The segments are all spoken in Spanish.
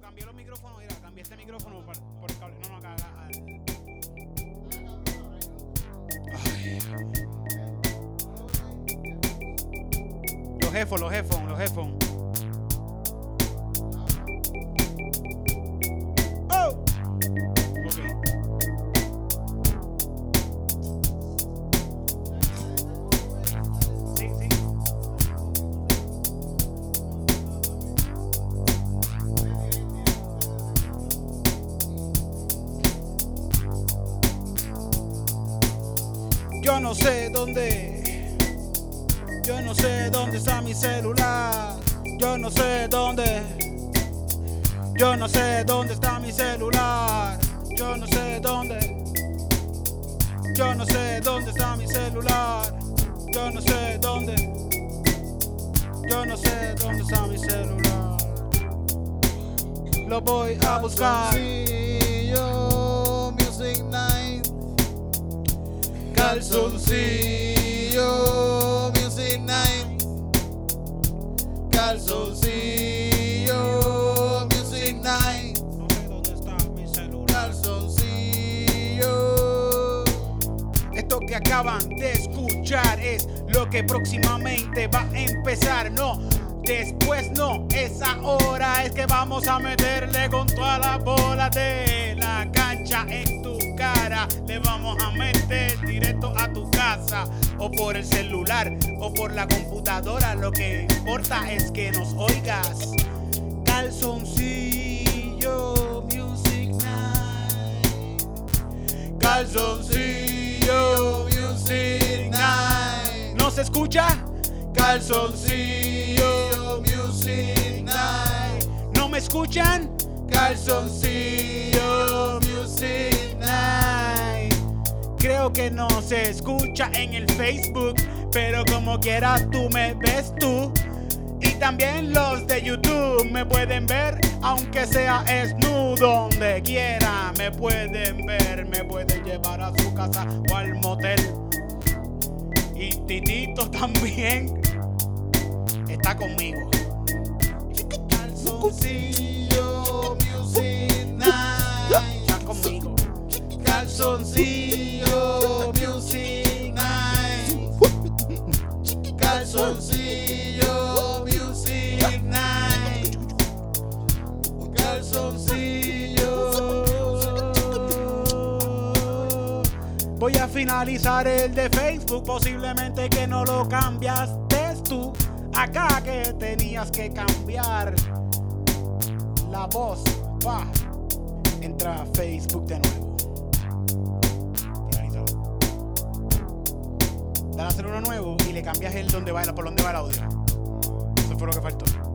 Cambié los micrófonos, mira, cambié este micrófono por, el cable. No, no, acá. Los headphones, los headphones, los headphones. No sé dónde. Yo no sé dónde está mi celular. Yo no sé dónde. Yo no sé dónde está mi celular. Yo no sé dónde. Yo no sé dónde está mi celular. Lo voy a buscar. Calzoncillo Music Night. Calzoncillo acaban de escuchar es lo que próximamente va a empezar. No, después no, es ahora. Es que vamos a meterle con toda la bola de la cancha en tu cara. Le vamos a meter directo a tu casa o por el celular o por la computadora. Lo que importa es que nos oigas. Calzoncillo Music Night. Calzoncillo Music Night. ¿No se escucha? Calzoncillo Music Night. ¿No me escuchan? Calzoncillo Music Night. Creo que no se escucha en el Facebook, pero como quiera tú me ves tú. Y también los de YouTube me pueden ver, aunque sea esnudo, donde quiera me pueden ver, me pueden llevar a su casa o al motel. Titito también está conmigo. Calzoncillo Music Night. Está conmigo. Calzoncillo Music Night. Calzoncillo Music Night. Calzoncillo. Voy a finalizar el de Facebook, posiblemente que no lo cambiaste tú. Acá que tenías que cambiar la voz. Va. Entra a Facebook de nuevo. Finalízalo. Dale a hacer nuevo y le cambias el donde va, por donde va el audio. Eso fue lo que faltó.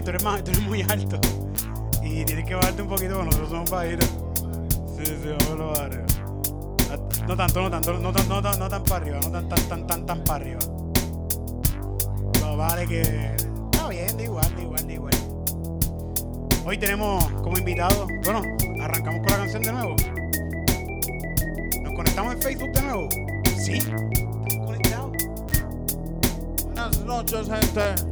Que tú eres más, tú eres muy alto. Y tienes que bajarte un poquito con nosotros somos bajitos. Sí, sí, vamos a lo barrio. No tanto, no tanto, no tan, no tan, no tan para arriba, no tan, tan, tan, tan, tan para arriba. No vale que. Está bien, da igual, da igual, da igual. Hoy tenemos como invitado, bueno, arrancamos con la canción de nuevo. ¿Nos conectamos en Facebook de nuevo? Sí, estamos conectados. Buenas noches, gente.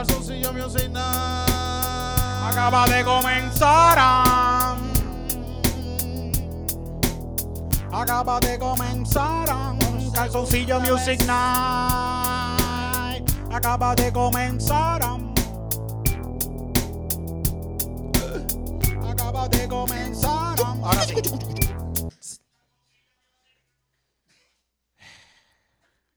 Calzoncillo Music Night. Acaba de comenzar. Ah. Acaba de comenzar. A... Calzoncillo Music Night. Acaba de comenzar. Ah. Acaba de comenzar. Ahora sí.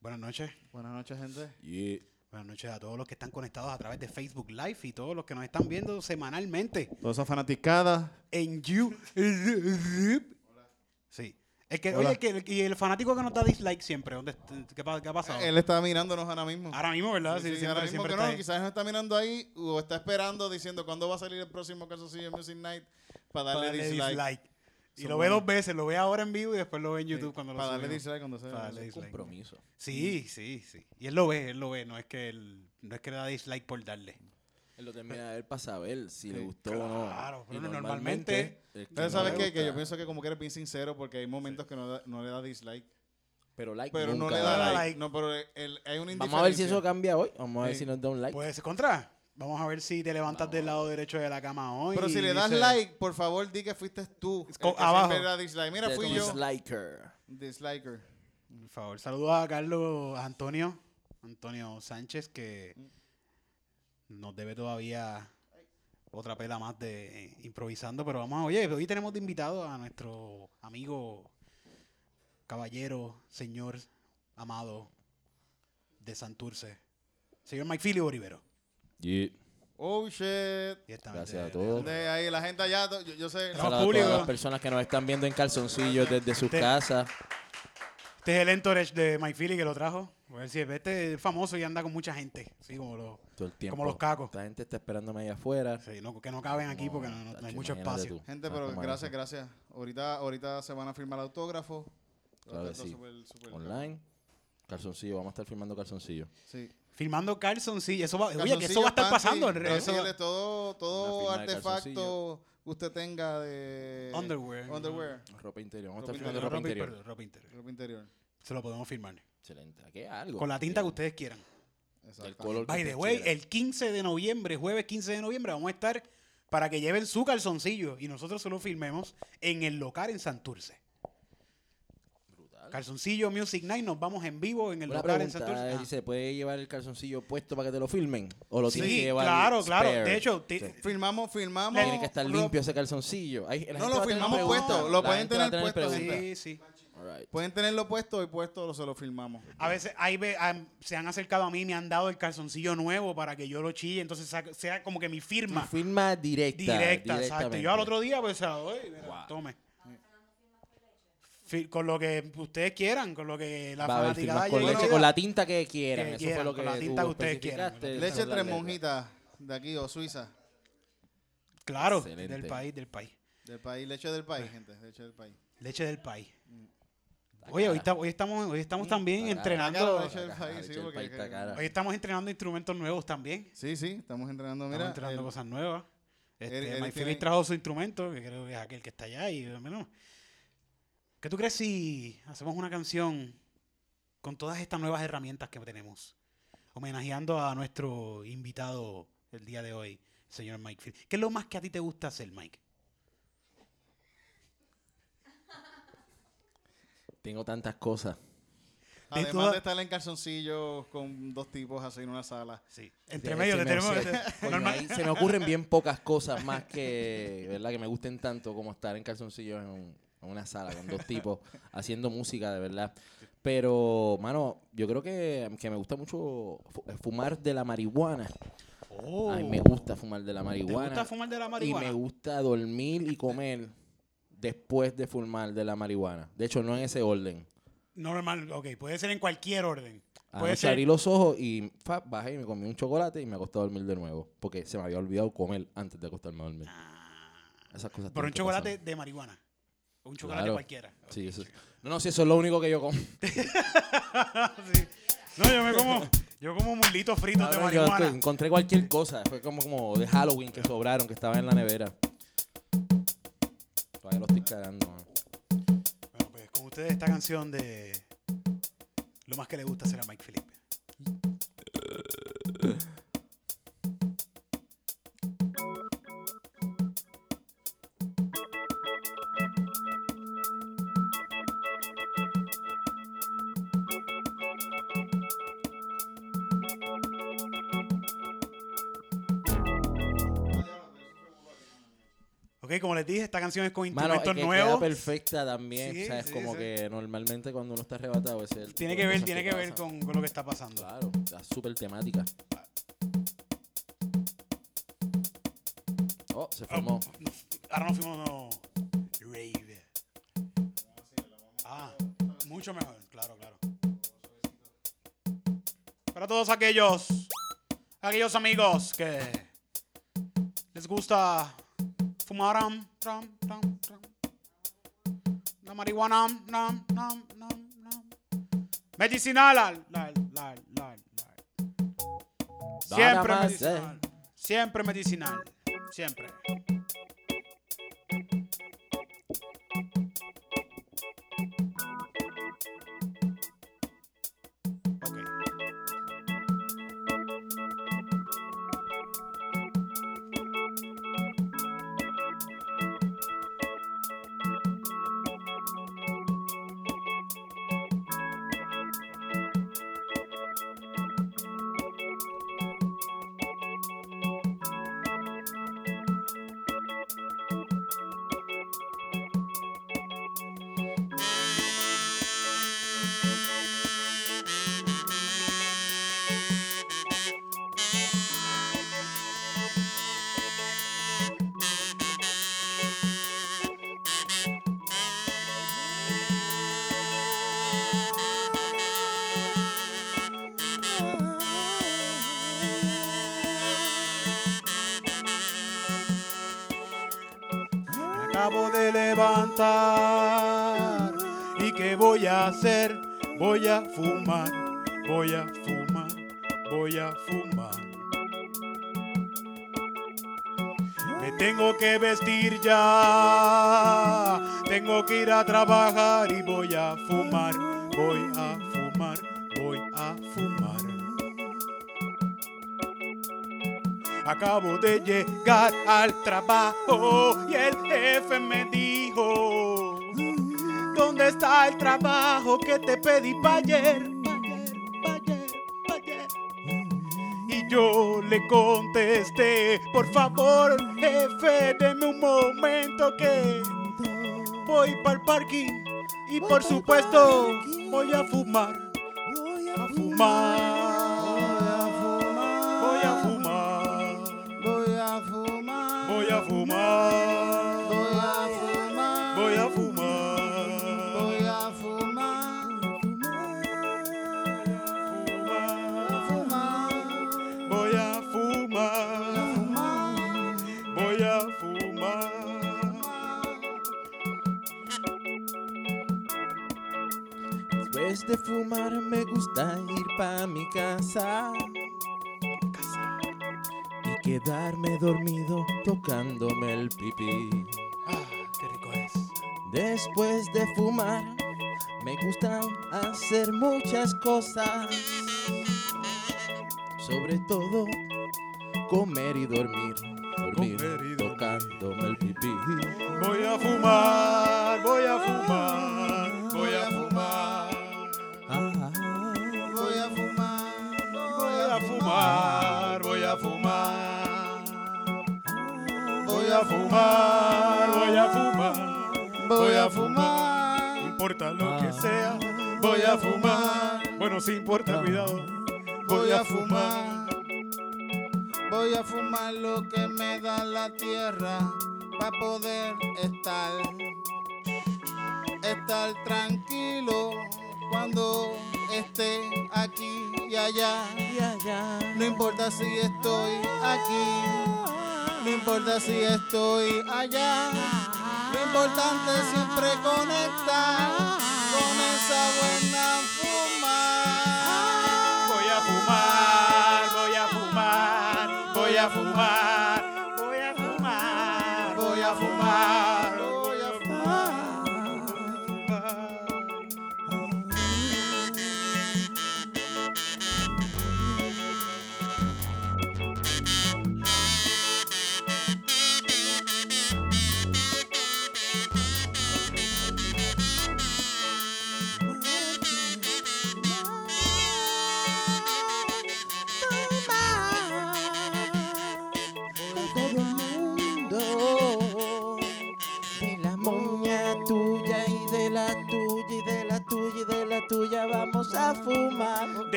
Buenas noches. Buenas noches, gente. Yeah. Buenas noches a todos los que están conectados a través de Facebook Live y todos los que nos están viendo semanalmente Todas esas fanaticadas. en YouTube. Sí. El que, Hola. oye, que, y el fanático que nos da dislike siempre, ¿dónde, qué, qué ha pasado? Él está mirándonos ahora mismo. Ahora mismo, ¿verdad? Sí, Sí, sí, siempre, ahora mismo que no, quizás nos está mirando ahí o está esperando diciendo cuándo va a salir el próximo Calzoncillo Music Night para Para darle, darle dislike. dislike. Y lo ve dos veces, lo ve ahora en vivo y después lo ve en YouTube Sí, cuando lo para darle dislike cuando se Para darle dislike. Compromiso. Sí, sí, sí. Y él lo ve, él lo ve, no es que él, no es que le da dislike por darle. Él lo termina de ver para saber si le gustó o no. claro, pero normalmente- el que Pero no ¿sabes qué? Que yo pienso que como que eres bien sincero porque hay momentos que no, da- no le da dislike. Pero like Pero no nunca le da da like. like. No, pero el- hay una Vamos a ver si eso cambia hoy. Vamos a ver si nos da un like. Puede ser contra. Vamos a ver si te levantas del lado derecho de la cama hoy. Pero si le das like, por favor, di que fuiste tú. el Co- que abajo. dislike. Mira, The fui yo. Disliker. Disliker. Por favor, saludos a Carlos a Antonio, Antonio Sánchez, que nos debe todavía otra pela más de eh, improvisando. Pero vamos a, oye, hoy tenemos de invitado a nuestro amigo, caballero, señor, amado de Santurce, señor Mike Filio Rivero. Yeah. Oh, shit. Gracias a todos. De ahí, la gente allá, yo, yo sé. Tenemos Saludos a público. todas las personas que nos están viendo en calzoncillos desde sus Te- casas. Este es el entourage de Mike Philly que lo trajo. A ver si este es famoso y anda con mucha gente, así como los, Todo el tiempo. como los cacos. Esta gente está esperándome ahí afuera. Sí, no, que no caben aquí porque no, no- no hay mucho espacio. tú. Gente, ¿Sabes pero gracias, eso? gracias. Ahorita, ahorita se van a firmar autógrafos. Claro que sí. Online. Calzoncillo. Vamos a estar filmando calzoncillo. Sí. Filmando Carlson, sí, eso va, oye, que Calzoncillos, eso va a estar panty, pasando. en re- eso va- calzoncillos, todo, todo artefacto que usted tenga de Underwear. Underwear. Ropa interior. Vamos a estar filmando interior, ropa ropa interior. interior, ropa interior. Ropa interior. Se lo podemos firmar. Excelente. Aquí algo. Con la tinta que ustedes quieran. Exacto. color By the way, el 15 de noviembre, jueves 15 de noviembre, vamos a estar para que lleven su calzoncillo y nosotros se lo filmemos en el local en Santurce. Calzoncillo Music Night, nos vamos en vivo en el Una local en Santurce. eh, Ah. ¿se puede llevar el calzoncillo puesto para que te lo filmen? ¿O lo Sí, tienes que llevar claro, claro. spare? De hecho, Sí. Filmamos, filmamos. tiene que estar limpio ese calzoncillo. Ahí- No, lo filmamos puesto, lo La pueden tener puesto, sí, sí. Right. Pueden tenerlo puesto y puesto lo- se lo filmamos. A veces hay ve- se han acercado a mí y me han dado el calzoncillo nuevo para que yo lo chille, entonces sa- sea como que mi firma Tu firma directa. directa, exacto. Yo al otro día pues se la doy, mira, Wow. tome. Con lo que ustedes quieran, con lo que la Va fanaticada con llegue. leche, con la tinta que quieran. Que Eso quieran, fue lo que con la tinta que ustedes quieran. Leche tres monjitas de aquí o Suiza. Claro, Excelente. del país, del país. Del país, leche del país, gente. Leche del país. Leche del país. Oye, hoy, cara. está- hoy estamos, hoy estamos también cara. entrenando. Hoy estamos entrenando instrumentos nuevos también. Sí, sí, estamos entrenando. Estamos Mira, entrenando el- cosas nuevas. Este, tiene- Phillips trajo su instrumento, que creo que es aquel que está allá. Y, bueno, ¿Qué tú crees si hacemos una canción con todas estas nuevas herramientas que tenemos? Homenajeando a nuestro invitado el día de hoy, el señor Mike Phillips. ¿Qué es lo más que a ti te gusta hacer, Mike? Tengo tantas cosas. además toda- de estar en calzoncillos con dos tipos así en una sala. Sí. Entre Sí, medio te tenemos... sí. te- Coño, normal- ahí se me ocurren bien pocas cosas más que, ¿verdad? Que me gusten tanto como estar en calzoncillos en, un- en una sala con dos tipos haciendo música, de verdad. Pero, mano, yo creo que, que me gusta mucho fu- fumar de la marihuana. Oh. A mí me gusta fumar de la ¿Te marihuana. gusta fumar de la y marihuana? me gusta dormir y comer después de fumar de la marihuana. De hecho, no en ese orden. Normal, ok. Puede ser en cualquier orden. Puede ser... abrí los ojos y fa, bajé y me comí un chocolate y me acosté a dormir de nuevo. Porque se me había olvidado comer antes de acostarme a dormir. Esas cosas Por un chocolate de marihuana. O un chocolate Claro. cualquiera. Sí, eso. No, no, sí, eso es lo único que yo como. Sí. No, yo me como, yo como muslitos fritos de Cabrón, yo marihuana. encontré cualquier cosa. Fue como, como de Halloween que sobraron, que estaban en la nevera. Todavía lo estoy cagando. man. Bueno, pues con ustedes esta canción de lo más que le gusta a Mike Phillips. Como les dije, esta canción es con Mano, instrumentos que nuevos. queda perfecta también. Sí, o sea, es sí, como sí. que normalmente cuando uno está arrebatado es el Tiene que ver, tiene que ver con, con lo que está pasando. Claro, está súper temática. Oh, se formó. Ahora nos fuimos no, rave. Ah, mucho mejor, claro, claro. Para todos aquellos, aquellos amigos que les gusta fumar ram, ram, ram, la marihuana, nam, nam, nam, nam. medicinal, al- la- la- la- la. siempre medicinal, siempre medicinal, siempre. Acabo de llegar al trabajo y el jefe me dijo, ¿dónde está el trabajo que te pedí pa' ayer? Pa' ayer, pa' ayer, pa' ayer. Y yo le contesté, por favor, jefe, deme un momento que voy para el parking y por supuesto voy a fumar, a fumar, fumar me gusta ir pa' mi casa y quedarme dormido tocándome el pipí. Ah, qué rico es. Después de fumar me gusta hacer muchas cosas, sobre todo comer y dormir a fumar. Voy a fumar. Voy a No fumar. importa lo que Ah. sea. Voy a fumar. Bueno, sí importa, Ah. cuidado. Voy a fumar. Voy a fumar lo que me da la tierra para poder estar estar tranquilo cuando esté aquí y allá. y allá. No importa si estoy aquí, no importa si estoy allá. Lo importante es siempre conectar con esa buena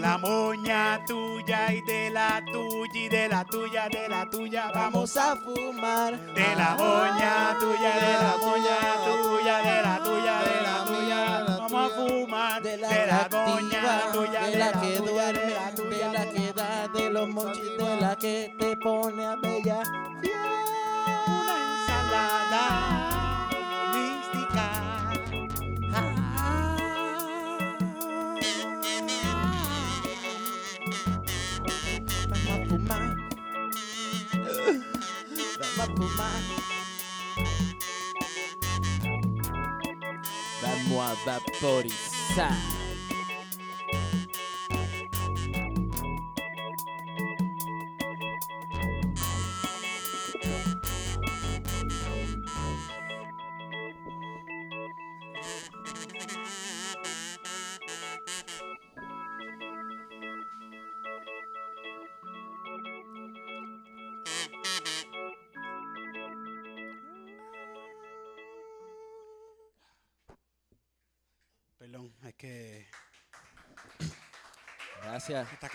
la moña tuya y de la tuya y de la tuya, de la tuya. Vamos a fumar. de la moña tuya, de la moña tuya, de la tuya, de la tuya. Vamos a fumar De la, moña tuya, de la que duerme, de la de tuya. la que da, de los monchis, de la que te pone a bella. Una ensalada Vamos a fumar. Vamos a vaporizar.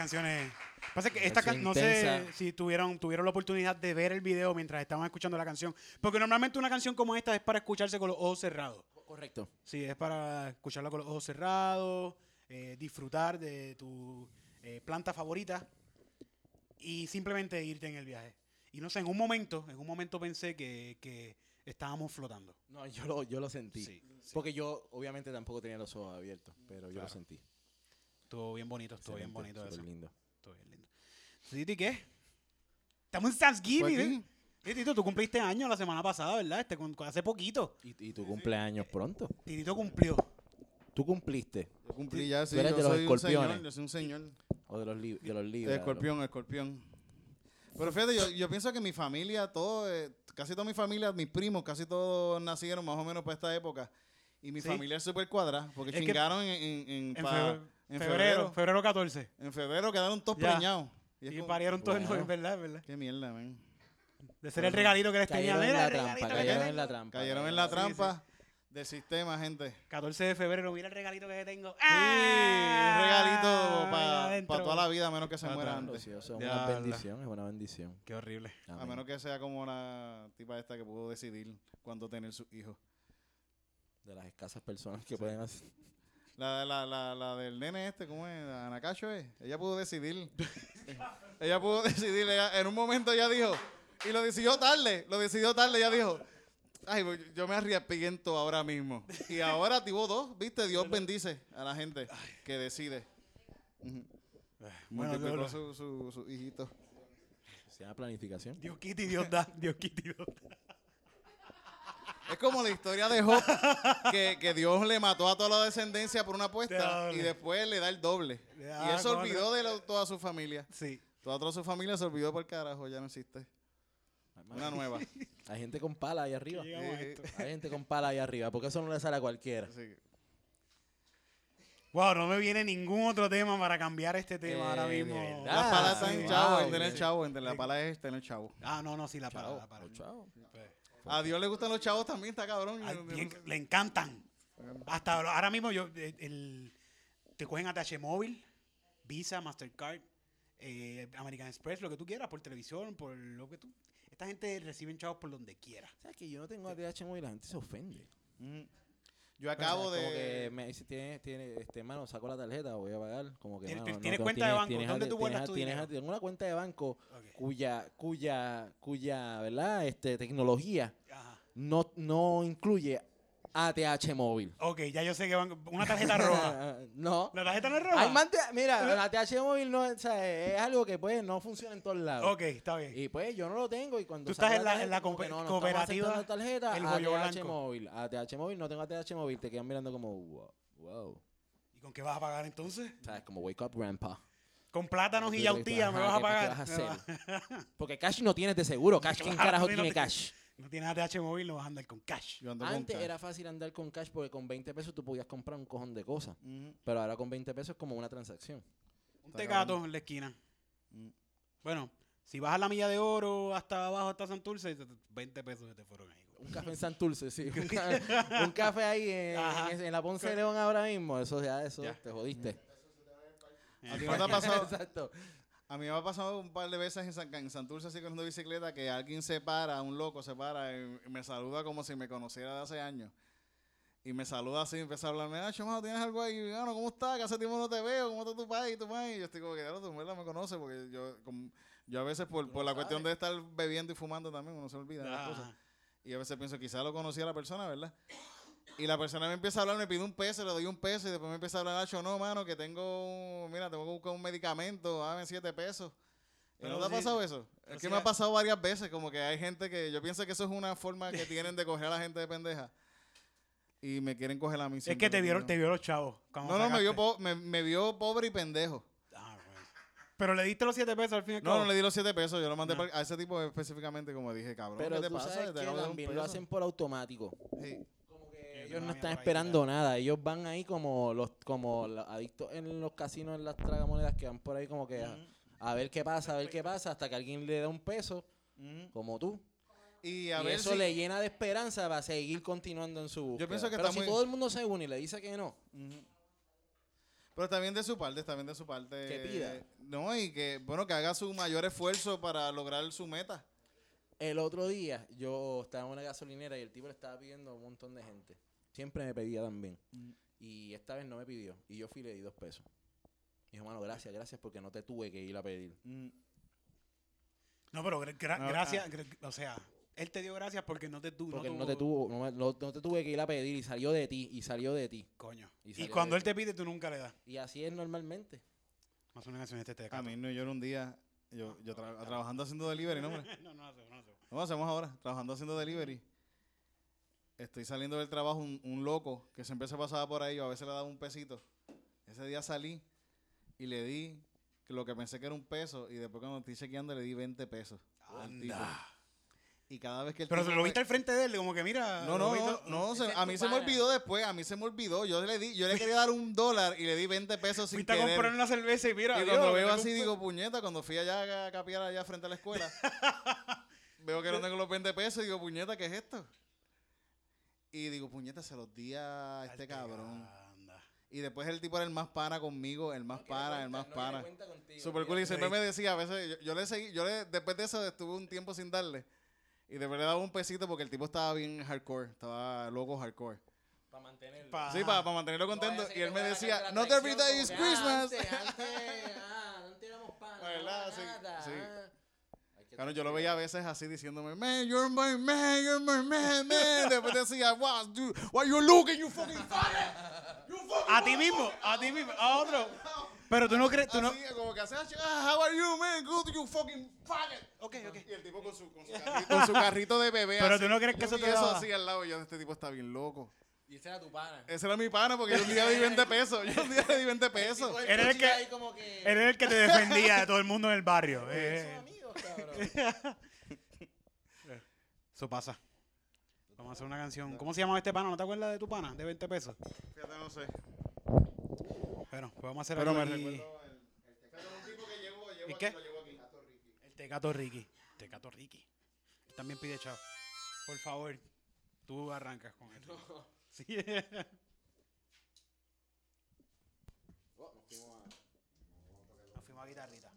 Canciones. Pasa que esta can- no sé si tuvieron, tuvieron la oportunidad de ver el video mientras estaban escuchando la canción. Porque normalmente una canción como esta es para escucharse con los ojos cerrados. Correcto. Sí, es para escucharla con los ojos cerrados, eh, disfrutar de tu eh, planta favorita y simplemente irte en el viaje. Y no sé, en un momento, en un momento pensé que, que estábamos flotando. No, yo lo, yo lo sentí. Sí, sí. Porque yo, obviamente, tampoco tenía los ojos abiertos, pero yo Claro. lo sentí. Estuvo bien bonito, estuvo bien bonito eso. lindo. Estuvo bien lindo. ¿y qué? Estamos en Thanksgiving, ¿eh? aquí. Sí, Tito, tú cumpliste años la semana pasada, ¿verdad? Este, con- hace poquito. Y, y tu cumpleaños pronto. Titito cumplió. Tú cumpliste. Yo cumplí ya, sí. Tú eres Yo de los soy un escorpiones. señor. Yo soy un señor. O de los, li- de los libros. Escorpión, escorpión. Pero fíjate, yo, yo pienso que mi familia, todo, eh, casi toda mi familia, mis primos, casi todos nacieron más o menos para esta época. Y mi Sí. familia es súper cuadrada, porque Es que chingaron en, en, en, En, pa- febrero, en febrero, febrero. febrero 14. En febrero quedaron todos Ya. preñados. Y, Y como, parieron todos en Wow. en verdad, ¿verdad? Qué mierda, man. De ser el regalito que les tenía. Cayeron en la trampa, cayeron en la trampa. Cayeron en la Sí, trampa del sistema, gente. 14 de febrero, mira el regalito que tengo. Sí, un regalito para adentro. toda la vida, a menos que se Ah, muera antes. Es Ya, una la- bendición, es una bendición. Qué horrible. A menos que sea como la tipa esta que pudo decidir cuándo tener sus hijos. De las escasas personas que pueden hacer. La, la, la, la del nene este, ¿cómo es? Anacacho es. Ella pudo decidir. ella pudo decidir. ella- en un momento ella dijo, y lo decidió tarde, lo decidió tarde, ella dijo, ay, pues, yo me arrepiento ahora mismo. Y ahora tuvo dos, ¿viste? Dios bendice a la gente que decide. Bueno, Multiplicó su, su, su hijito. Se llama planificación. Dios quita y Dios da. Dios quita y Dios da. Es como la historia de Job, que, que Dios le mató a toda la descendencia por una apuesta y después le da el doble. Le y él se olvidó de lo- toda su familia. Sí. Toda, toda su familia se olvidó por carajo, ya no existe. Una nueva. Hay gente con pala ahí arriba. Que llegamos a Sí. esto. Hay gente con pala ahí arriba, porque eso no le sale a cualquiera. Así que- Wow, no me viene ningún otro tema para cambiar este tema Eh, ahora de mismo. verdad. La pala está en wow, chavo, en sí. tener chavo, entre la pala es tener chavo. Ah, no, no, sí, la Chao, pala. la pala. chao. A Dios le gustan los chavos también, está cabrón. Ay, bien, le encantan. Hasta ahora mismo yo, eh, el- te cogen ATH móvil, Visa, Mastercard, eh, American Express, lo que tú quieras, por televisión, por lo que tú. Esta gente reciben chavos por donde quiera. ¿Sabes que yo no tengo ATH móvil la gente se ofende? Ujú. Yo acabo sea, Como que de... me dice, tiene, tiene, este, mano, saco la tarjeta, voy a pagar. Como que, ¿Tienes- mano, tienes no, cuenta de banco? tienes ¿Dónde tú guardas tu dinero? Tengo una cuenta de banco cuya, cuya, cuya, ¿verdad? Este, tecnología Ajá. no, no incluye ATH móvil. Ok, ya yo sé que van. Una tarjeta roja. no. ¿La tarjeta no es roja? Hay mira, la ATH móvil no, o sea, es algo que pues no funciona en todos lados. Ok, está bien. Y pues yo no lo tengo y cuando Tú estás en la- en la como que no, no estamos cooperativa aceptando tarjeta, El ATH Blanco. móvil, ATH móvil, no tengo ATH móvil, te quedan mirando como wow, wow. ¿Y con qué vas a pagar entonces? ¿Sabes? Como wake up grandpa. Con plátanos y Tú yautía me ajá, vas a ¿qué- pagar. ¿Qué vas a hacer? Porque cash no tienes de seguro. Cash, ¿quién Claro, carajo no tiene cash? No tienes ATH móvil, no vas a andar con cash. Yo ando con Antes cash. era fácil andar con cash porque con 20 pesos tú podías comprar un cojón de cosas. Pero ahora con 20 pesos es como una transacción. Un Está tecato en la esquina. Mm. Bueno, si vas a la milla de oro hasta abajo, hasta Santurce, 20 pesos se te fueron ahí. Un café en Santurce, sí. Un, ca- un café ahí en, Ajá. en- en la Ponce de León ahora mismo. Eso ya, eso, Ya. te jodiste. ¿A ti no te ha pasado? Exacto. A mí me ha pasado un par de veces en, San, en Santurce, así corriendo bicicleta, que alguien se para, un loco se para y, y me saluda como si me conociera de hace años. Y me saluda así, empieza a hablarme, ah, chamaco, ¿tienes algo ahí? Bueno, ¿cómo estás? Que hace tiempo no te veo, ¿cómo está tu país? Tu país? Y yo estoy como que, claro, tu mujer me conoce, porque yo, como- yo a veces por, por la cuestión de estar bebiendo y fumando también, uno se olvida de las cosas. Ah, Y a veces pienso, quizás lo conocía la persona, ¿verdad? Y la persona me empieza a hablar, me pide un peso, le doy un peso y después me empieza a hablar, Nacho, no, mano, que tengo, un- mira, tengo que buscar un medicamento, dame siete pesos. ¿Y Pero ¿No te ha pasado eso? Es que me ha pasado varias veces, como que hay gente que, yo pienso que eso es una forma que tienen de coger a la gente de pendeja. Y me quieren coger a mí. es que te ¿no? vieron, te vio los chavos. No, no, me vio, me, me vio pobre y pendejo. Ah, bueno. Pero le diste los siete pesos al fin y al No, cabo. no le di los siete pesos, yo lo mandé No. a ese tipo específicamente, como dije, cabrón, Pero ¿qué te tú pasa? sabes Te que también lo hacen por automático. Sí. Ellos no están esperando nada. Ellos van ahí como los como los adictos en los casinos, en las tragamonedas que van por ahí como que a, a ver qué pasa, a ver qué pasa, hasta que alguien le da un peso, como tú. Y a y ver eso si- le llena de esperanza para seguir continuando en su búsqueda. pienso que Pero si muy- todo el mundo se une y le dice que no, Ujú. Pero también de su parte, también de su parte. Que pida. No, y que, bueno, que haga su mayor esfuerzo para lograr su meta. El otro día yo estaba en una gasolinera y el tipo le estaba pidiendo a un montón de gente. Siempre me pedía también. Y esta vez no me pidió. Y yo fui y le di dos pesos. Dijo, mano, gracias, gracias porque no te tuve que ir a pedir. No, pero gra- gra- No, gracias, gra- o sea, él te dio gracias porque no te tuvo. Porque no no te tuvo, no, no- no te tuve que ir a pedir y salió de ti, y salió de ti. Coño. Y Y, cuando él te pide, tú nunca le das. Y así es normalmente. Más una canción de este A mí no, yo era un día, yo, yo tra- trabajando haciendo delivery, ¿no? hombre? no, no, no, no, no. ¿Cómo hacemos ahora? Trabajando haciendo delivery. Estoy saliendo del trabajo, un, un loco que siempre se pasaba por ahí, yo a veces le daba un pesito. Ese día salí y le di lo que pensé que era un peso y después cuando estoy chequeando le di 20 pesos. Anda. Y cada vez que el Pero tipo lo viste al frente de él, como que mira. No, no, no, se- a mí se me olvidó después, a mí se me olvidó. Yo le di, yo le quería dar un dólar y le di 20 pesos sin Fuiste a querer. comprar una cerveza y mira. Y Dios, cuando veo así, digo, puñeta, cuando fui allá a capiar allá frente a la escuela, veo que no tengo los 20 pesos y digo, puñeta, ¿qué es esto? Y digo, puñeta, se los di a este cabrón. Anda. Y después el tipo era el más pana conmigo, el más pana, el más pana. Super Super cool. Y siempre me decía, a veces, yo, yo le seguí, yo le, después de eso estuve un tiempo sin darle. Y después le daba un pesito porque el tipo estaba bien hardcore, estaba loco hardcore. Para mantenerlo. Pa- Sí, para, mantenerlo contento. No y él me decía, not every day is Christmas. Antes, antes, ah, no tiramos pan. ¿Verdad? Sí, nada, sí. Claro, yo lo veía a veces así diciéndome, man, you're my man, you're my man, man. Después decía, wow, dude, why you looking, you fucking faggot. You fucking A ti mismo, a ti mismo, a otro. Pero tú no crees, tú no. Así, como que hace, ah, how are you, man? Good, you fucking faggot. Ok, ok. Y el tipo con su, con su, carrito, con su carrito de bebé. Pero así. tú no crees que eso te daba- así al lado y yo, este tipo está bien loco. Y ese era tu pana. Ese era mi pana porque yo un día le di 20 pesos. Yo un día le di 20 pesos. Era el que- que- el que te defendía de todo el mundo en el barrio. Eh, cabrón. eso pasa. Vamos a hacer una canción. ¿Cómo se llama este pana? ¿No te acuerdas de tu pana? De 20 pesos. Fíjate, no sé. Bueno, pues vamos a hacer Pero me recuerdo el, el teclado de un tipo que llevo, llevo ¿Y aquí, qué? lo llevo aquí. El Tecato Ricky. Tecato Ricky. Él también pide chao. Por favor, tú arrancas con él. Sí. Oh, nos fuimos a- Nos fuimos a guitarrita.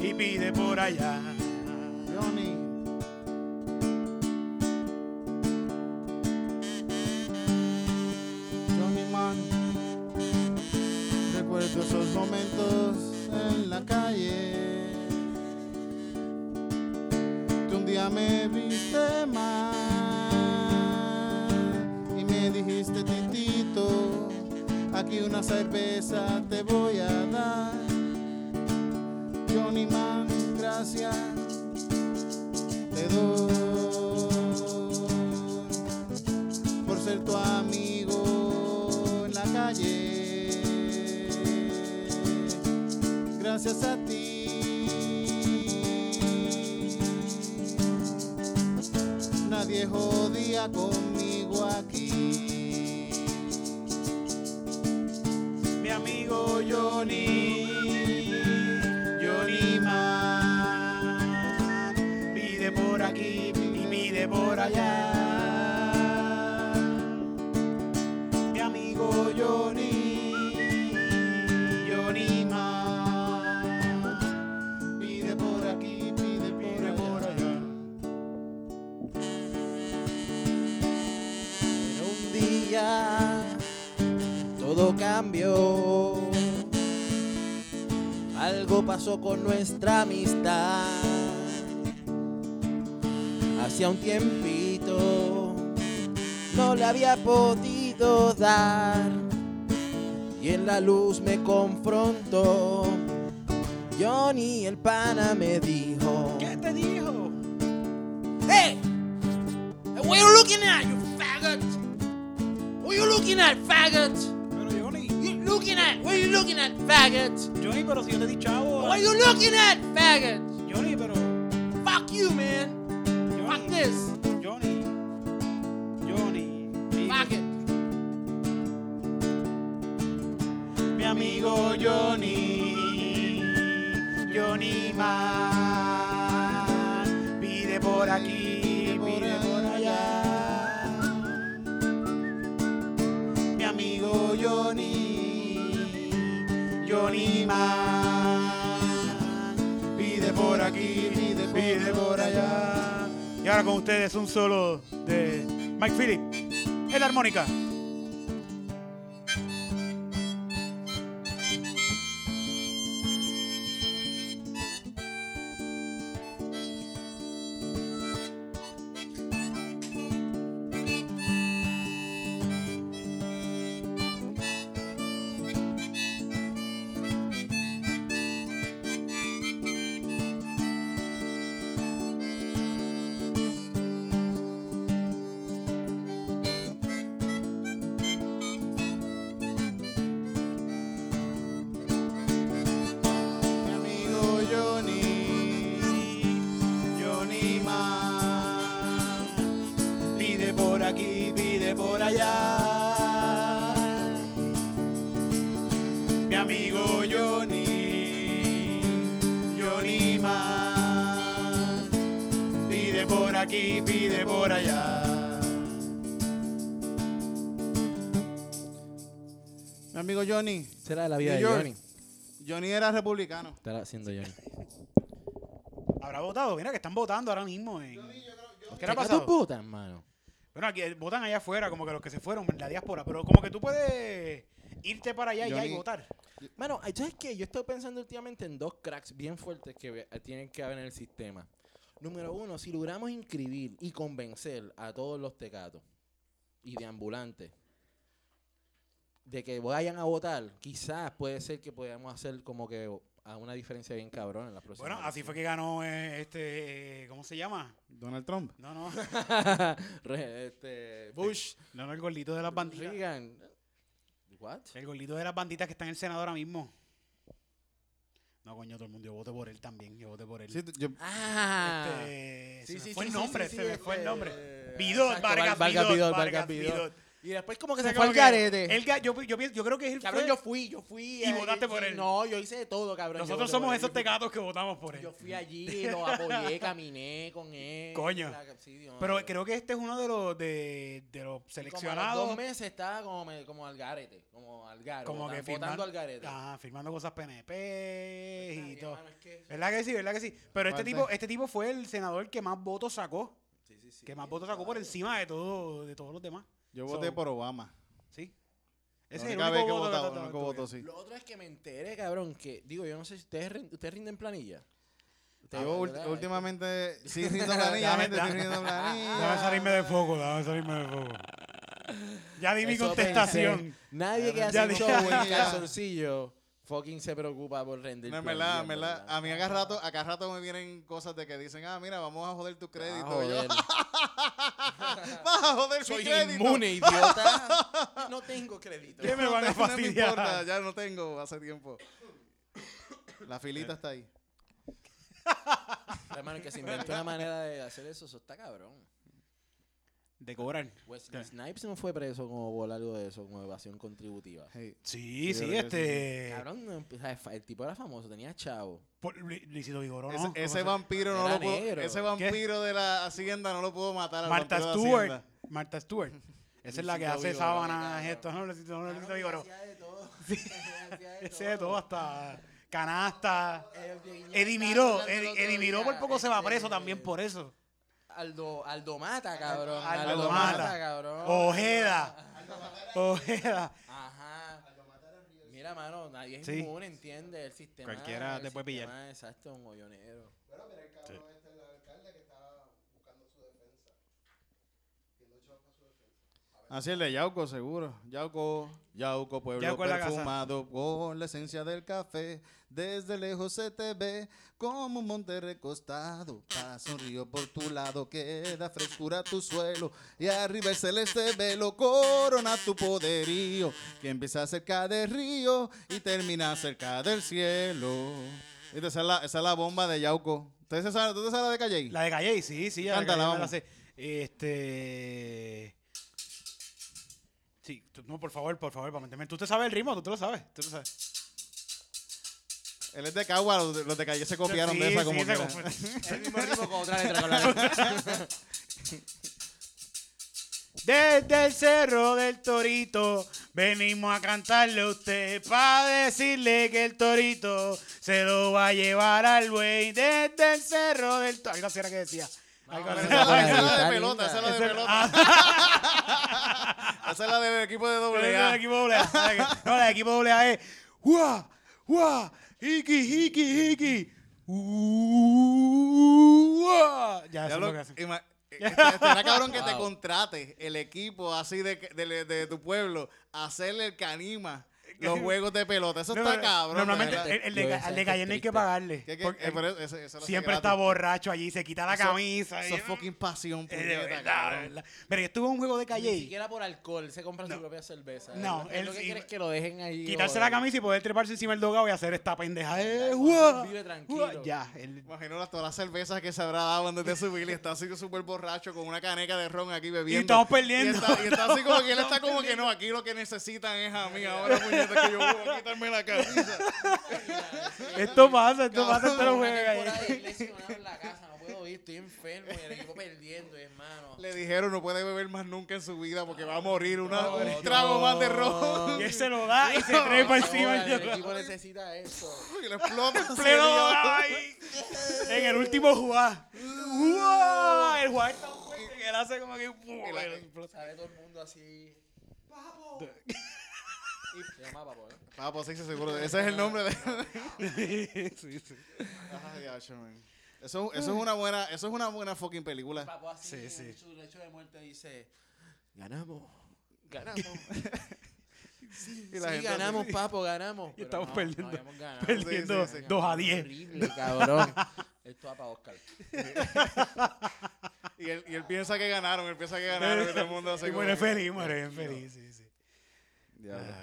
Y pide por allá. Pasó con nuestra amistad. Hacía un tiempito no le había podido dar. Y en la luz me confrontó. Johnny el pana me dijo. ¿Qué te dijo? Hey! What you looking at, you faggot? What you looking at, faggot? Looking at? What you looking at, faggot? Johnny, pero si yo te di chavo. What you looking at, faggot? Johnny, pero Fuck you, man. Fuck Johnny, this. Johnny, Johnny, Fuck it. Mi amigo Johnny, Johnny Man, pide por aquí, Pide por aquí, pide, pide por allá. Y ahora con ustedes un solo de Mike Phillip en la armónica. Aquí, pide por allá. mi amigo Johnny. Será la vida de. Johnny. Johnny era republicano. Estará haciendo Johnny. ¿Habrá votado? Mira que están votando ahora mismo. En... ¿Qué ¿Qué le ha tú pasado? putas, mano? Bueno, aquí eh, votan allá afuera, como que los que se fueron, en la diáspora. Pero como que tú puedes irte para allá ya y Johnny- votar. Mano, ¿sabes qué? Yo estoy pensando últimamente en dos cracks bien fuertes que ve- tienen que haber en el sistema. Número uno, si logramos inscribir y convencer a todos los tecatos y de ambulantes de que vayan a votar, quizás puede ser que podamos hacer como que a una diferencia bien cabrón en la próxima. Bueno, así fue que ganó eh, este, eh, ¿cómo se llama? Donald Trump. No, no, este, Bush, no, no, el gordito de las banditas. Reagan. What? El gordito de las banditas que está en el Senado ahora mismo. No, coño, todo el mundo, yo voté por él también, yo voté por él. Sí, yo, Ah. Este, Sí, se me sí, fue sí, el sí, nombre, sí, se sí, me fue el este, nombre. Vidot, Vargas, Vargas Vidot, Vargas Vidot. Y después como que O se fue al garete. él yo, yo, yo creo que él Cabrón, fue- yo fui, yo fui. Y eh, votaste por él. No, yo hice de todo, cabrón. Nosotros somos esos tecatos que votamos por él. Yo fui allí, lo apoyé, caminé con él. Coño. La- sí, Dios Pero creo que este es uno de los de, de los Y como a los seleccionados. dos meses estaba como, me- como al garete, como al garete, Como que firmando, al garete. ah, firmando cosas PNP y Ay, todo. es que- ¿Verdad que sí? ¿Verdad que sí? Pero este tipo, este tipo fue el senador que más votos sacó. Sí, sí, sí, Que más votos sacó por encima de todo, de todos los demás. Yo So- voté por Obama. ¿Sí? Ese es el único voto votado, que- el único voto sí. Lo otro es que me enteré, cabrón, que, digo, yo no sé si ustedes, ustedes rinden planilla. Ustedes, Yo ul- ¿verdad? últimamente sí rindo planilla, Dame- gente, sí rindo planilla. Dame salirme de foco, dame salirme de foco. Ya di mi contestación. pensé. Nadie que hace dije- show en calzoncillo fucking se preocupa por rendir No, en verdad, en verdad. A mí acá rato, acá rato me vienen cosas de que dicen, ah, mira, vamos a joder tu crédito. Ah, yo, joder. vas a joder Soy mi crédito. inmune, idiota. No tengo crédito. ¿Qué me van a No fastidiar? importa, ya no tengo hace tiempo. La filita está ahí. Hermano, que se inventó una manera de hacer eso, eso está cabrón. De cobrar. Wesley Snipes no fue preso como por algo de eso, como evasión contributiva. Hey, Sí, Sí, este. Cabrón, no, o sea, el tipo era famoso, tenía chavo. por- Luisito Vigoró, ese ¿no? ese ¿Cómo se- vampiro no lo pudo, negro. ese vampiro de la hacienda no lo pudo matar Martha vampiro de Stewart. Martha Stewart. Esa es la que hace sábanas, esto, ¿no? Luisito, no, Luisito Vigoró. Hacía de todo. Ese de todo, hasta canasta. Eddie Miró, Eddie, Eddie Miró por poco se va preso también por eso. Aldo, Aldo Mata, cabrón. Aldo Aldo, Mata. Mata, cabrón. Ojeda. Ojeda. Ajá. Mira, mano, nadie es Sí. inmune, entiende el sistema. Cualquiera el te puede pillar. Exacto, un hoyonero. Así el de Yauco, seguro. Yauco, Yauco, pueblo Yauco la perfumado con la esencia del café. Desde lejos se te ve como un monte recostado. Pasa un río por tu lado, queda frescura tu suelo. Y arriba el celeste velo corona tu poderío. Que empieza cerca del río y termina cerca del cielo. Esta esa es la, esa es la bomba de Yauco. ¿Usted se sabe, ¿tú te sabes la de Calle? La de Calle, sí, sí. la de Cántala, la sé. Este. Sí, tú- no, por favor, por favor, para meterme. ¿Tú te sabes el ritmo? ¿Tú te lo sabes? ¿Tú lo sabes? Él es de Cagua, los de, los de Calle se copiaron Sí, de esa sí, como El mismo ritmo con otra letra. Con la letra. Desde el cerro del torito venimos a cantarle a usted para decirle que el torito se lo va a llevar al buey. Desde el cerro del torito. Algo así era que decía. Algo así. Esa es la- de pelota, esa es la de pelota. Esa es la del equipo de doble A. No, la de equipo doble A es ¡Guau! ¡Guau! ¡Hiki, hiki, hiki! ¡Guau! Ya, eso es lo- que hacen. ima- eh, Estará cabrón que te contrate el equipo así de, de, de tu pueblo a hacerle el canima los juegos de pelota. Eso No, está no, cabrón. Normalmente verdad. el, el de, al de Gallen no hay que pagarle. Que- porque eh, pero siempre está borracho allí, se quita la Eso- camisa. Eso es fucking pasión, de puñeta, verdad, de verdad. Mira, yo estuve en un juego de Ni calle. siquiera por alcohol, él se compra su propia cerveza. No, Él lo- que quiere es que lo dejen ahí. Quitarse la camisa y poder treparse encima del dogado y hacer esta pendeja. Eh, vive tranquilo. Ya, Imagino las, todas las cervezas que se habrá dado antes de subir y está así súper borracho con una caneca de ron aquí bebiendo. Y estamos perdiendo. Y está, y está así como que él está como que no, aquí lo que necesitan es a mí ahora, puñeta, que yo voy a quitarme la camisa. Esto pasa, esto Cabrón, pasa, esto lo Una juega temporada ahí. en la casa, no puedo ir, estoy enfermo y el equipo perdiendo, hermano. Le dijeron no puede beber más nunca en su vida porque va a morir una- No, un trago más de ron. Y él se lo da y se trepa encima. Ahora, el equipo necesita eso. Y le explota ese Pleno ahí. En el último jugar. El jugar está fuerte que él hace como que. Y la- Sabe todo el mundo así. ¡Papo! Se llama Papo, ¿eh? Ah, pues sí, sí, seguro. Ese es el nombre de. sí, sí. Ay, diacho, man. Eso, eso es una buena, eso es una buena fucking película. Papo así Sí, en sí. su lecho de muerte dice, ganamos, ganamos. Y la sí, gente ganamos, así. papo, ganamos. Y estamos no, perdiendo. no. Perdiendo Sí, sí, sí. 2 a 10. Horrible, cabrón. Esto va para Oscar. Y él, y él piensa que ganaron, él piensa que ganaron y todo el mundo hace Y muere feliz, muere feliz, sí, sí. Diablo.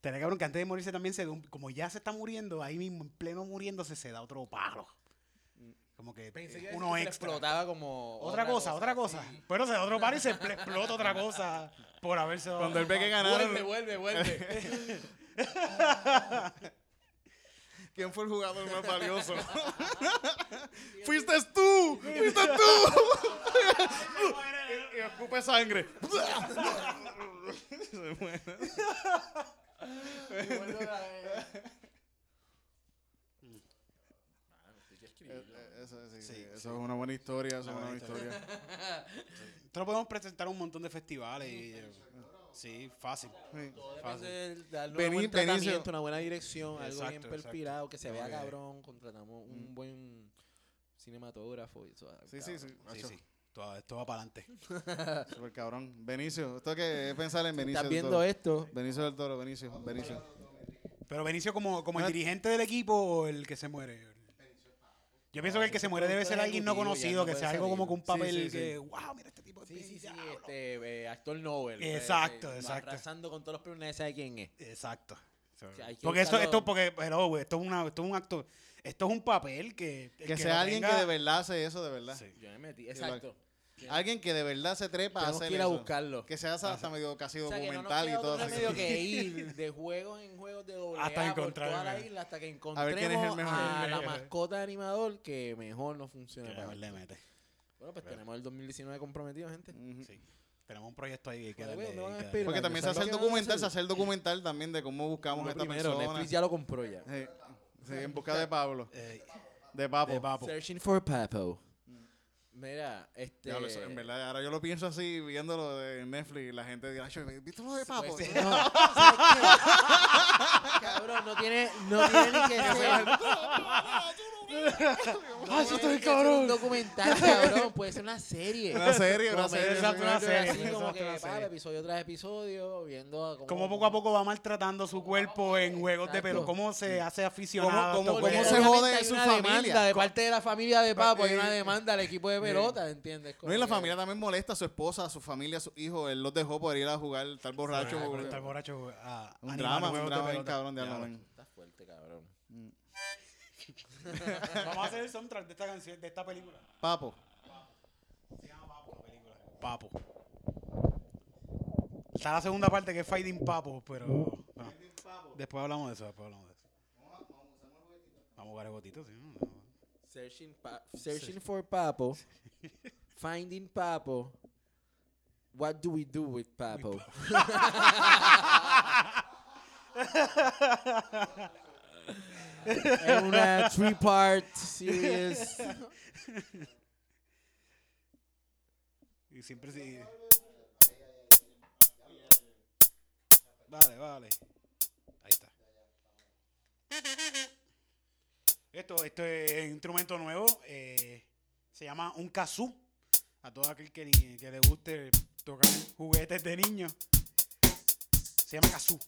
Tenés cabrón que antes de morirse también se da un- como ya se está muriendo, ahí mismo en pleno muriéndose se da otro palo. Como que Pensé eh, que uno extra. explotaba como Otra cosa, otra cosa. sí. Pero se da otro palo y se expl- explota otra cosa por haberse dado. Cuando él ve que ganaron, Vuelve, vuelve, vuelve. ¿quién fue el jugador más valioso? ¡Fuiste tú! ¡Fuiste tú! y, y escupe sangre. Se muere. Eso, sí, sí, Sí, eso sí. es una buena historia, eso es Una una buena buena historia. Nosotros podemos presentar un montón de festivales y. eh, Sí, fácil. Fácil. del- darle Beni- un buen Benicio. tratamiento, una buena dirección, algo bien exacto. perfilado, que se vea cabrón. Contratamos un buen cinematógrafo y eso. Sí, sí, sí. Sí, sí. Todo, esto va para adelante. Súper cabrón. Benicio, esto que es pensar en Benicio ¿Estás del viendo Toro. esto? Benicio del Toro, Benicio, Benicio. Pero Benicio, como, como el Ah. dirigente del equipo o el que se muere. Yo pienso que el que se muere debe ser alguien no conocido, no que sea algo como que un papel sí, sí. que, wow, mira este tipo. es Sí, sí, sí, diablo". este, eh, actor Nobel. Exacto, eh, exacto. Arrasando con todos los premios, nadie sabe quién es. Exacto. sea, hay que Porque esto, buscarlo- esto, porque, pero, güey, esto es una, esto es un acto, esto es un papel que. Que sea alguien tenga- que de verdad hace eso, de verdad. Sí. Yo me metí, exacto. Alguien que de verdad se trepa a Tenemos hacer que ir a eso. buscarlo. Que sea hasta, hasta medio casi O sea, que no nos documental y todo así. remedio que ir de juegos en juegos de doble Hasta A por encontrar toda la isla hasta que A ver encontremos quién es el mejor. a la mascota de animador que mejor nos funciona para le mete. Bueno, pues tenemos el 2019 comprometido, gente. Sí. Tenemos un proyecto ahí que hay que Oye, darle- ¿dónde van a despedir? darle- Porque también se ¿Sabes hace el a documental, hacer? se hace el documental también de cómo buscamos a esta primero, persona. Netflix ya lo compró ya. Sí, sí, en busca de Pablo. Eh, De Papo. de papo. Searching for Papo. Mira, este. Diablo, eso, en verdad, ahora yo lo pienso así, viéndolo de Netflix, la gente dirá, "Acho, ¿viste lo de Papo? Pues, no. Cabrón, no tiene, no tiene ni que ser. Ah, eso tiene que ser Un cabrón. documental, cabrón. Puede ser una serie. Una serie, una Como serie, exacto, una serie, Así como que, pa, episodio tras episodio, viendo cómo, Cómo poco a poco va maltratando su cuerpo en juegos de pero Exacto. cómo se hace aficionado. cómo- Porque estos se jode su familia? de parte de la familia de Papo, hay una demanda al equipo de pelota, ¿entiendes? No, y la que- familia también molesta a su esposa, a su familia, a su hijo. Él los dejó por ir a jugar, estar borracho. Estar borracho, un drama, un drama bien cabrón de. Arnold. Está fuerte, cabrón. Vamos a hacer el soundtrack de esta canción, de esta película. Papo. Se llama Papo la película. Papo. Está la segunda parte que es Fighting Papo, pero. bueno, después hablamos de eso, después hablamos de eso. Vamos a jugar el gotito, sí. ¿no? Searching, pa- searching for Papo, finding Papo. What do we do with Papo? es una three-part series. Y siempre sí. Vale, vale. Ahí está. Esto, esto es un instrumento nuevo. eh, se llama un kazoo. A todo aquel que, que le guste tocar juguetes de niños. Se llama kazoo.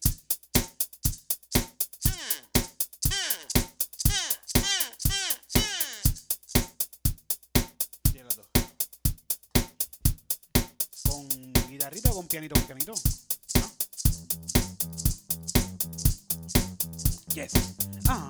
¿Con guitarrita o con pianito? Con pianito. ¿No? Yes. Ah.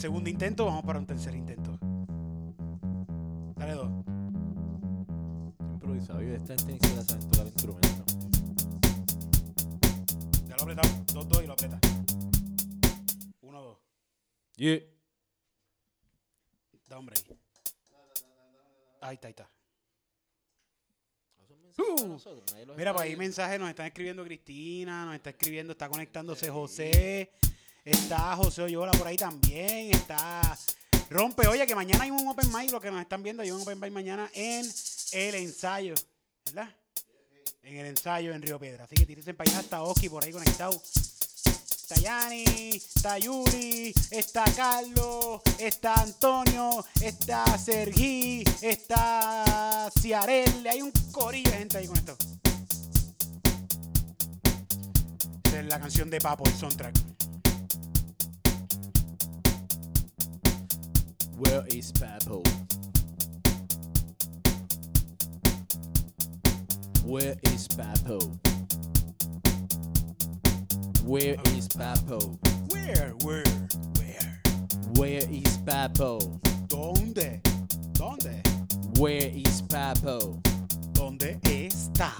Segundo intento, vamos para un tercer intento. Dale dos. de esta gente ni siquiera saben tocar instrumento. Ya lo apretado. Dos, dos y lo aprieta. Uno, dos. Yeah. Da hombre ahí. Ahí está, ahí está. Mira, por ahí mensajes nos están escribiendo Cristina, nos está escribiendo, está conectándose José, está José Oyola por ahí también, está Rompe, oye, que mañana hay un open mic, los que nos están viendo, hay un open mic mañana en el ensayo, ¿verdad? En el ensayo en Río Piedra. Así que tírense para allá hasta Oski por ahí conectado. Está Yani, está Yuri, está Carlos, está Antonio, está Sergi, está Ciarel. Hay un corillo de gente ahí conectado. Esa es la canción de Papo, el soundtrack. Where is Papo? Where is Papo? Where is Papo? Where, where, where? Where is Papo? ¿Dónde? ¿Dónde? Where is Papo? ¿Dónde está?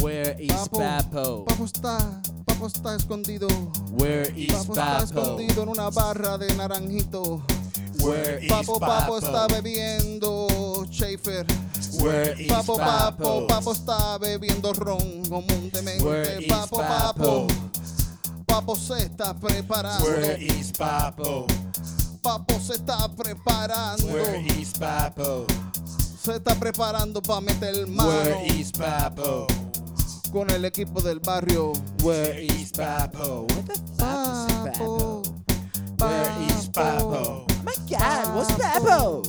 Where is Papo. Papo? Está, Papo está escondido. Where is Papo está Papo? escondido en una barra de naranjito. Where is Papo, Papo Papo? está bebiendo Schaefer. Where is Papo, Papo, Papo? Papo está bebiendo ron Where comúnmente. is Papo, Papo, Papo? Papo se está preparando. Where is Papo? Papo se está preparando. Where is Papo? Se está preparando para meter mano Where is Papo? con el equipo del barrio. Where is Papo? What the fuck is Papo? Papo, Where is Papo? My God, what's Papo?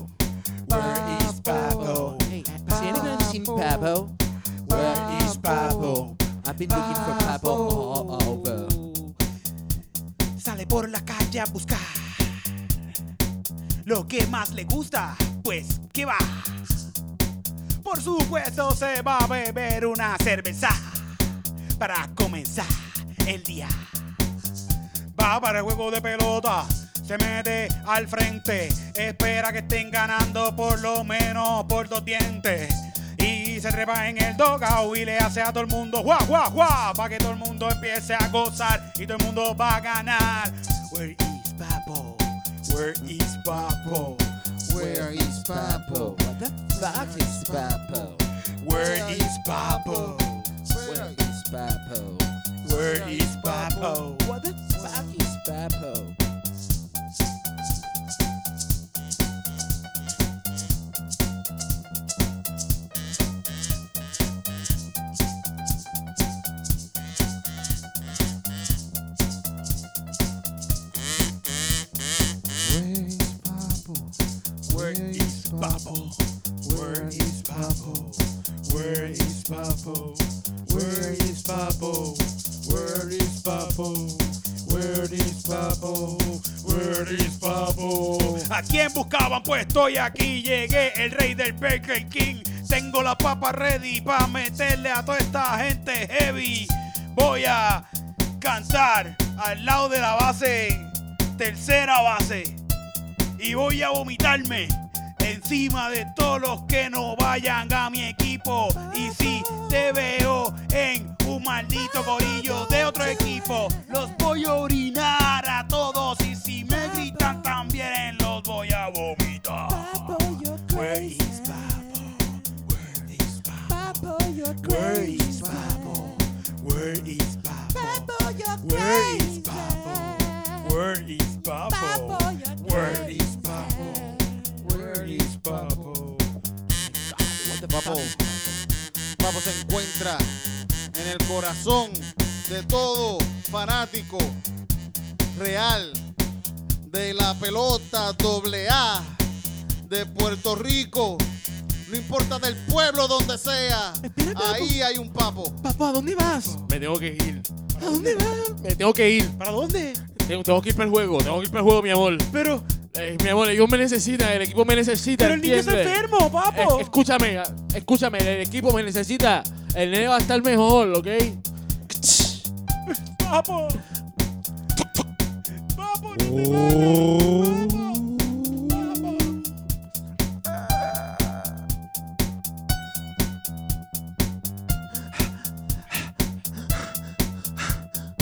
Where is Papo? Hey, has anyone seen Papo? Where is Papo? I've been looking for Papo all over. Sale por la calle a buscar lo que más le gusta, pues ¿qué va? Por supuesto se va a beber una cerveza para comenzar el día. Va para el juego de pelota, se mete al frente, espera que estén ganando por lo menos por dos dientes. Y se trepa en el dogao y le hace a todo el mundo guau, guau, guau, para que todo el mundo empiece a gozar y todo el mundo va a ganar. Where is Papo? Where is Papo? Where is Papo? What the fuck is Papo? Where is Papo? Where is Papo? Where is Papo? What the fuck is Papo? Where is Papo? Where is Papo? Where is Papo? Where is Papo? Where is Papo? ¿A quién buscaban? Pues estoy aquí. Llegué, el rey del Burger King. Tengo la papa ready para meterle a toda esta gente heavy. Voy a cantar al lado de la base, tercera base y voy a vomitarme encima de todos los que no vayan a mi equipo. Y si te veo en un maldito corillo de otro equipo, los voy a orinar a todos. Y si me gritan también, los voy a vomitar. Where is Papo? Where is Papo? Where is Papo? Where is Papo? Where is Papo? Where is Papo? Where is Papo? Where is Papo? Papo. Papo se encuentra en el corazón de todo fanático real de la pelota doble A de Puerto Rico. No importa del pueblo donde sea, ahí hay un papo. Papo, ¿a dónde vas? Me tengo que ir. ¿A dónde vas? Me tengo que ir. ¿Para dónde? Tengo, tengo que ir para el juego. Tengo que ir para el juego, mi amor. Pero, eh, mi amor, el equipo me necesita, el equipo me necesita. Pero el niño está enfermo, eh, papo. Eh, escúchame, escúchame, el equipo me necesita. El nene va a estar mejor, ¿ok? Papo. Papo, no te oh. papo.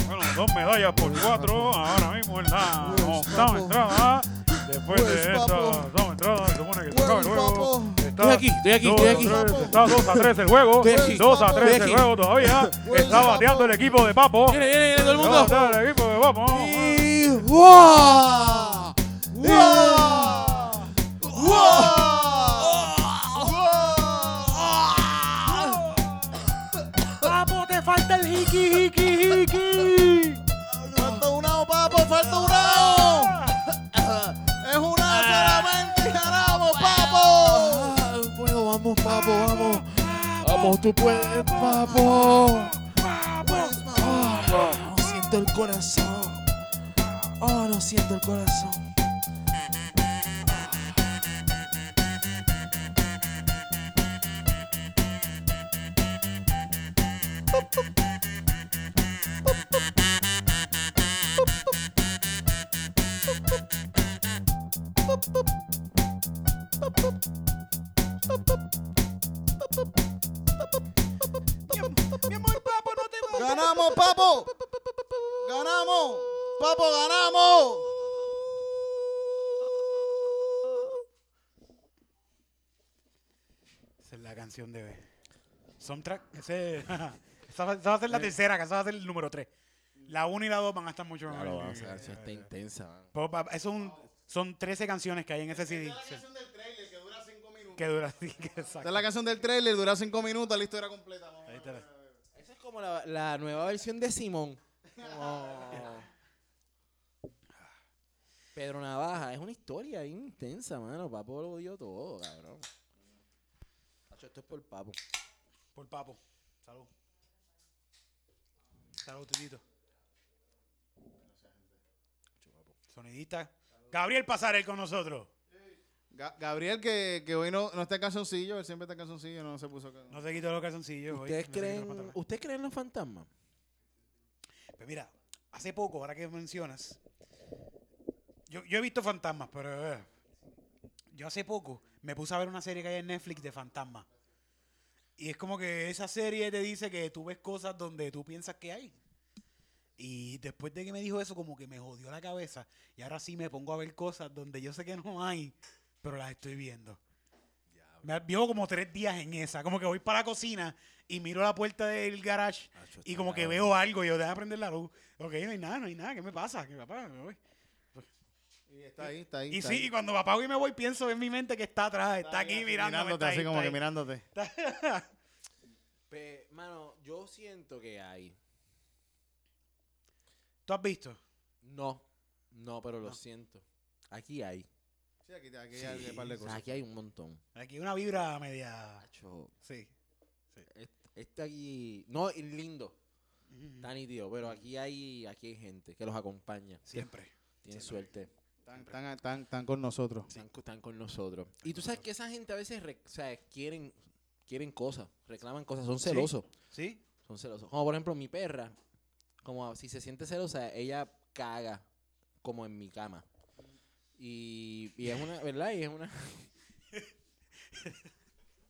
Bueno, dos medallas por cuatro ahora mismo en la octava entrada. Después Pues, de esta papo. octava entrada, se supone que se acaba el Pues, juego. Está Estoy aquí, estoy aquí, dos estoy a aquí. tres, Está 2 a 3 el juego. Estoy aquí. 2 a 3 Estoy el juego todavía. Pues, Está bateando el equipo de Papo. Viene, viene, viene todo el Está mundo. bateando el equipo de Papo. Y. ¡Wow! Papo, te falta el hiki, hiki, hiki. Falta un ao, papo, falta un Vamos, tú puedes, papo. Ah, no siento el corazón. Oh, no siento el corazón. Papo. Ganamos. Papo, ganamos. Esa es la canción de Soundtrack. Ese, esa, va, esa va a ser la tercera, que esa va a ser el número 3. La 1 y la 2 van a estar mucho mejor. Claro, esa canción está intensa, man. Pa- eso es un- son 13 canciones que hay en ese CD. del trailer que dura 5 minutos. Que dura así, que Esta exacto. es la canción del trailer, dura 5 minutos, la historia completa. Vamos a Ahí está. Como la, la nueva versión de Simón. Pedro Navaja, es una historia bien intensa, mano. Papo lo dio todo, cabrón. Tacho, Esto es por Papo. Por Papo. Salud. Salud, Titito. Sonidista. Gabriel Pasarel con nosotros. Ga- Gabriel, que, que hoy no, no está en calzoncillo, él siempre está en calzoncillo, no se puso. cal- No se quitó los calzoncillos. hoy, ¿Ustedes no los creen, pantalones. ¿Ustedes creen en los fantasmas? Pues mira, hace poco, ahora que mencionas, yo, yo he visto fantasmas, pero eh, yo hace poco me puse a ver una serie que hay en Netflix de fantasmas. Y es como que esa serie te dice que tú ves cosas donde tú piensas que hay. Y después de que me dijo eso, como que me jodió la cabeza. Y ahora sí me pongo a ver cosas donde yo sé que no hay, pero las estoy viendo. Me vivo como tres días en esa. Como que voy para la cocina y miro la puerta del garage Acho, y como que veo algo y yo, deja prender la luz. Ok, no hay nada, no hay nada. ¿Qué me pasa? ¿Qué papá? Me voy. Y está ahí, está ahí. Y está sí, ahí. y cuando me apago y me voy, pienso en mi mente que está atrás, está, aquí ahí, mirándome. mirándote, está ahí, así como que ahí. mirándote. Pe- mano, yo siento que hay. ¿Tú has visto? No, no, pero lo siento. Aquí hay. Sí, aquí, aquí hay un par de O sea, cosas. aquí hay un montón. Aquí una vibra media. Acho, Sí. este, este aquí. No, y lindo. Está nítido, pero aquí hay, aquí hay gente que los acompaña. Siempre. Tienen suerte. Están, están, están, están con nosotros. Están, co- están con nosotros. Y tú sabes que esa gente a veces re- o sea, quieren, quieren cosas, reclaman cosas, son Sí. celosos. ¿Sí? Son celosos. Como por ejemplo mi perra, como si se siente celosa, ella caga como en mi cama. Y, y es una, ¿verdad? Y es una...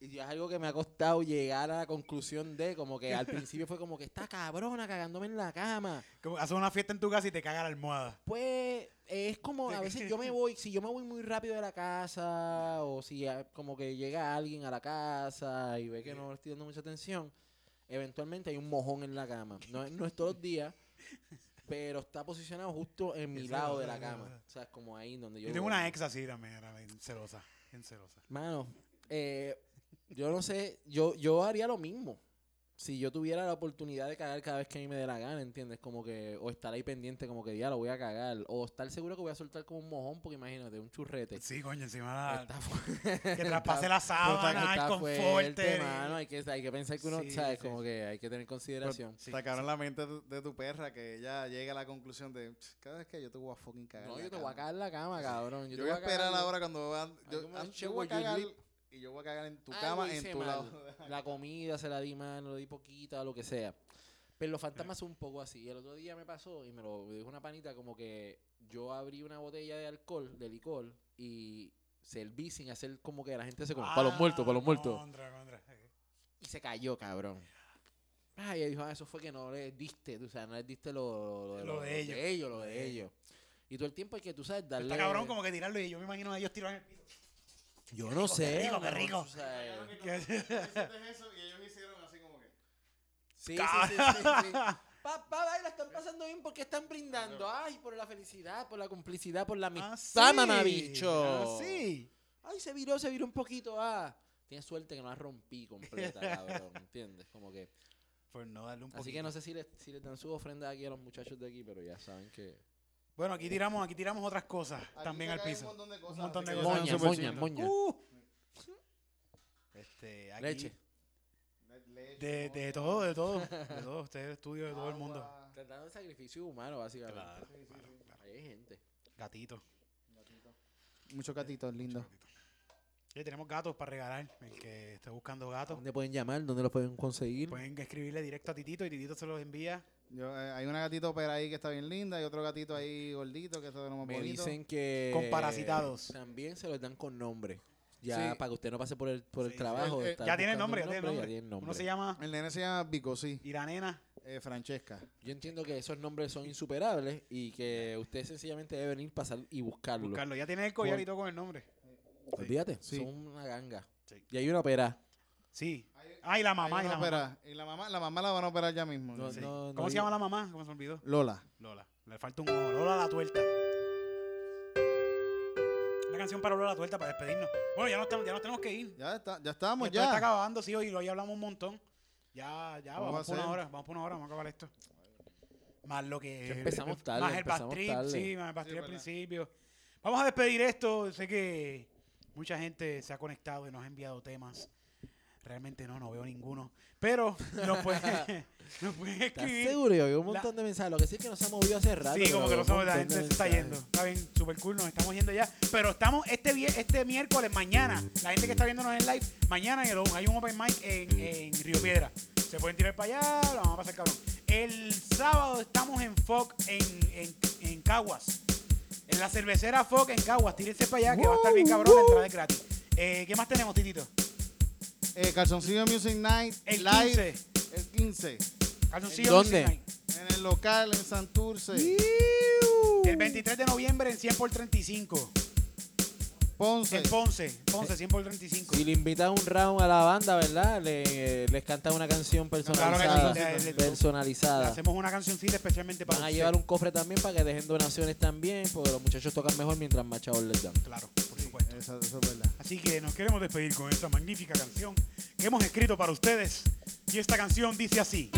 y es algo que me ha costado llegar a la conclusión de, como que al principio fue como que está cabrona cagándome en la cama. Como haces una fiesta en tu casa y te caga la almohada. Pues es como a veces yo me voy, si yo me voy muy rápido de la casa o si como que llega alguien a la casa y ve que no le estoy dando mucha atención, eventualmente hay un mojón en la cama. No, no es todos los días, pero está posicionado justo en mi lado de la cama. O sea, es como ahí donde yo... Yo tengo una ex así también, era bien celosa. Bien celosa. Mano, eh, yo no sé, yo, yo haría lo mismo. Si yo tuviera la oportunidad de cagar cada vez que a mí me dé la gana, ¿entiendes? Como que, o estar ahí pendiente, como que ya lo voy a cagar, o estar seguro que voy a soltar como un mojón, porque imagínate, un churrete. Sí, coño, encima Está la, fu- que traspase la sábana, el fuerte, conforte. mano, hay que, hay que pensar que uno, Sí, ¿sabes? sí. Como que hay que tener consideración. Cabrón la mente de tu, de tu perra que ella llega a la conclusión de "Ch, cada vez que yo te voy a fucking cagar. no, yo te voy a cama". cagar en la cama, cabrón. Yo, te voy a esperar ahora cuando van. Yo, yo voy a cagar? Y yo voy a cagar en tu Algo cama, en hice tu mal. lado. La comida se la di mal, lo di poquita, lo que sea. Pero los fantasmas son un poco así. El otro día me pasó y me lo dijo una panita como que yo abrí una botella de alcohol, de licor, y serví sin hacer como que la gente se como, para los muertos, para los muertos. Contra, contra. Y se cayó, cabrón. Ay, ella dijo, ah, eso fue que no le diste, tú sabes, no le diste lo, Lo de ellos. ellos, lo Lo de de ellos. Y todo el tiempo hay que, tú sabes, darle... Está cabrón como que tirarlo y yo me imagino a ellos tirando en el piso. Yo no sé. rico, qué rico. tú sabes. Que- eso y ellos hicieron así como que. Sí, sí, sí, sí, sí. Papá, la están pasando bien porque están brindando. Ay, por la felicidad, por la complicidad, por la Ah, amistad, sí. mamabicho. Ah, sí. Ay, se viró, se viró un poquito. Ah, tienes suerte que no la rompí completa, cabrón. ¿Entiendes? Como que. Por no darle un poquito. Así que no sé si les, si les dan su ofrenda aquí a los muchachos de aquí, pero ya saben que. Bueno, aquí tiramos, aquí tiramos otras cosas Aquí también se al cae piso. Un montón de cosas. Un montón de así que cosas. Moña, moña, moña. Uh. Este, aquí, Leche. De, de moña, todo, de todo. De todo. Usted estudio de todo el mundo. agua. Tratando de sacrificio humano, básicamente. Claro, Sí, sí, claro, sí. claro. Ahí hay gente. Gatito. Muchos gatitos lindos. Sí, tenemos gatos para regalar. El que esté buscando gatos. ¿Dónde pueden llamar? ¿Dónde los pueden conseguir? Pueden escribirle directo a Titito y Titito se los envía. Yo, eh, hay una gatito pera ahí que está bien linda y otro gatito ahí gordito que está de lo más Me bonito. dicen que. Con parasitados. También se los dan con nombre. Ya, Sí. para que usted no pase por el, por el Sí, trabajo. sí. Eh, estar Ya tiene buscando nombre, ya tiene nombre. Uno se llama El nene se llama Bicosí, Iranena. eh, Francesca. Yo entiendo que esos nombres son insuperables y que usted sencillamente debe venir, pasar y buscarlo. Buscarlo. Ya tiene el collar Con- y todo con el nombre. Olvídate, Sí. son una ganga. Sí. Y hay una pera. Sí. Ah, y la mamá. Y la mamá. Y la mamá, la mamá la van a operar ya mismo. No, Sí. no, no ¿Cómo se llama la mamá? ¿Cómo se me olvidó? Lola. Lola. Le falta un ojo. Lola la tuerta. Una canción para Lola la tuerta para despedirnos. Bueno, ya nos, estamos- ya nos tenemos que ir. Ya está, ya estamos Esto ya. está acabando, sí, hoy, hoy hablamos un montón. Ya, ya, Vamos vamos, por una hora, vamos por una hora, vamos a acabar esto. Más lo que. Empezamos tarde, Más el bastrip, sí, más el bastrip Sí, al principio. Vamos a despedir esto. Sé que mucha gente se ha conectado y nos ha enviado temas. Realmente no, no veo ninguno. Pero nos pueden, nos pueden ¿Estás escribir. seguro? Yo veo un montón de mensajes. Lo que sí es que nos ha movido hace rato. Sí, como que no un somos, la gente se está yendo. Está bien, super cool, nos estamos yendo ya. Pero estamos este este miércoles, mañana, la gente que está viéndonos en live, mañana en el- hay un open mic en, en Río Piedra. Se pueden tirar para allá, lo vamos a pasar cabrón. El sábado estamos en FOC en, en, en Caguas. En la cervecera FOC en Caguas. Tírense para allá que va a estar bien cabrón, la entrada es gratis. Eh, ¿Qué más tenemos, Titito? Eh, Calzoncillo Music Night El Live 15. el 15 Calzoncillo ¿Dónde? Music Night. en el local en Santurce, El 23 de noviembre en 100 por 35. Ponce. En Ponce, Ponce, 100 por 35. Si le invitas un round a la banda, ¿verdad? Le, les cantas una canción personalizada. Claro que sí, le- le- Le personalizada. hacemos una cancioncita especialmente para Van a usted. llevar un cofre también para que dejen donaciones también, porque los muchachos tocan mejor mientras más chavos les dan. Claro, por supuesto. Eso, eso es. Así que nos queremos despedir con esta magnífica canción que hemos escrito para ustedes. Y esta canción dice así.